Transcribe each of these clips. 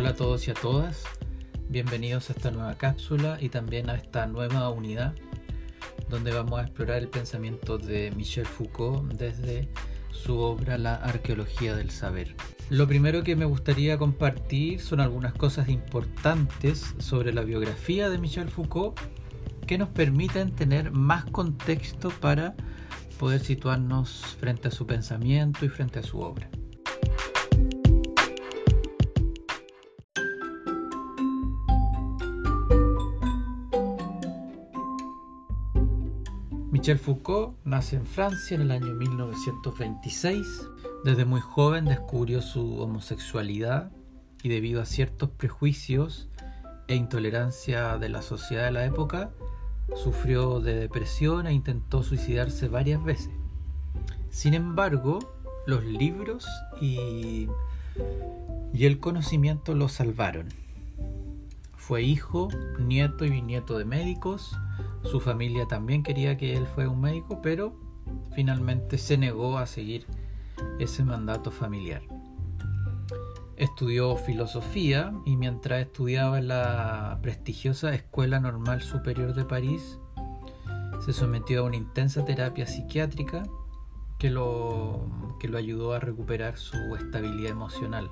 Hola a todos y a todas, bienvenidos a esta nueva cápsula y también a esta nueva unidad donde vamos a explorar el pensamiento de Michel Foucault desde su obra La arqueología del saber. Lo primero que me gustaría compartir son algunas cosas importantes sobre la biografía de Michel Foucault que nos permiten tener más contexto para poder situarnos frente a su pensamiento y frente a su obra. Michel Foucault nace en Francia en el año 1926. Desde muy joven descubrió su homosexualidad y debido a ciertos prejuicios e intolerancia de la sociedad de la época, sufrió de depresión e intentó suicidarse varias veces. Sin embargo, los libros y, y el conocimiento lo salvaron. Fue hijo, nieto y bisnieto de médicos, su familia también quería que él fuera un médico, pero finalmente se negó a seguir ese mandato familiar. Estudió filosofía y mientras estudiaba en la prestigiosa Escuela Normal Superior de París, se sometió a una intensa terapia psiquiátrica que lo, que lo ayudó a recuperar su estabilidad emocional.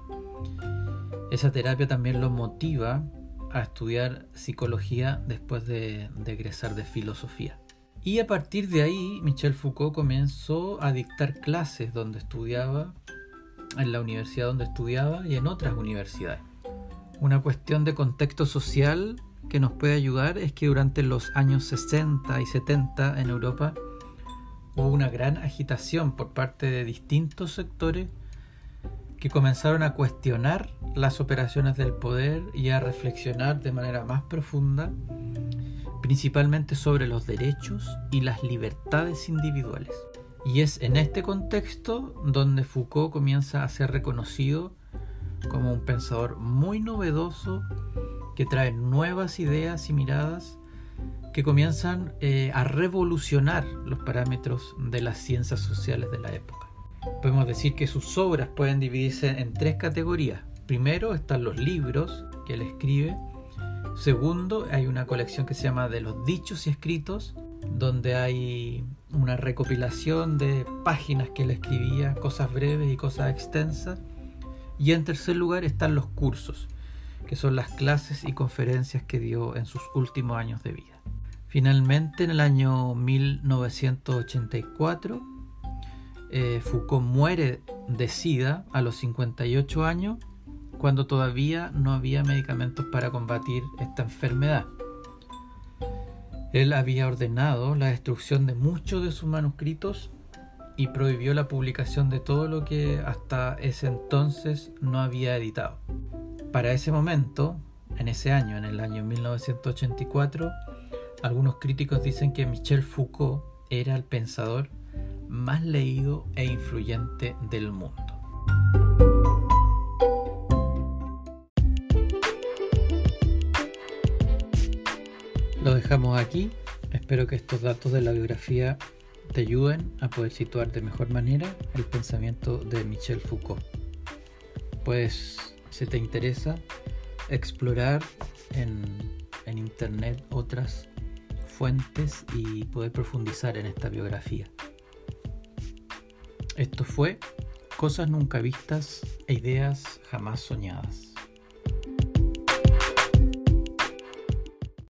Esa terapia también lo motiva a estudiar psicología después de, egresar de filosofía. Y a partir de ahí, Michel Foucault comenzó a dictar clases donde estudiaba, en la universidad donde estudiaba y en otras universidades. Una cuestión de contexto social que nos puede ayudar es que durante los años 60 y 70 en Europa hubo una gran agitación por parte de distintos sectores que comenzaron a cuestionar las operaciones del poder y a reflexionar de manera más profunda, principalmente sobre los derechos y las libertades individuales. Y es en este contexto donde Foucault comienza a ser reconocido como un pensador muy novedoso que trae nuevas ideas y miradas que comienzan eh, a revolucionar los parámetros de las ciencias sociales de la época. Podemos decir que sus obras pueden dividirse en tres categorías. Primero están los libros que él escribe. Segundo, hay una colección que se llama de los dichos y escritos, donde hay una recopilación de páginas que él escribía, cosas breves y cosas extensas. Y en tercer lugar están los cursos, que son las clases y conferencias que dio en sus últimos años de vida. Finalmente, en el año 1984, eh, Foucault muere de SIDA a los 58 años cuando todavía no había medicamentos para combatir esta enfermedad. Él había ordenado la destrucción de muchos de sus manuscritos y prohibió la publicación de todo lo que hasta ese entonces no había editado. Para ese momento, en ese año, en el año 1984, algunos críticos dicen que Michel Foucault era el pensador más leído e influyente del mundo. Lo dejamos aquí. Espero que estos datos de la biografía te ayuden a poder situar de mejor manera el pensamiento de Michel Foucault. Pues, si te interesa explorar en, en internet otras fuentes y poder profundizar en esta biografía. Esto fue Cosas nunca vistas e ideas jamás soñadas.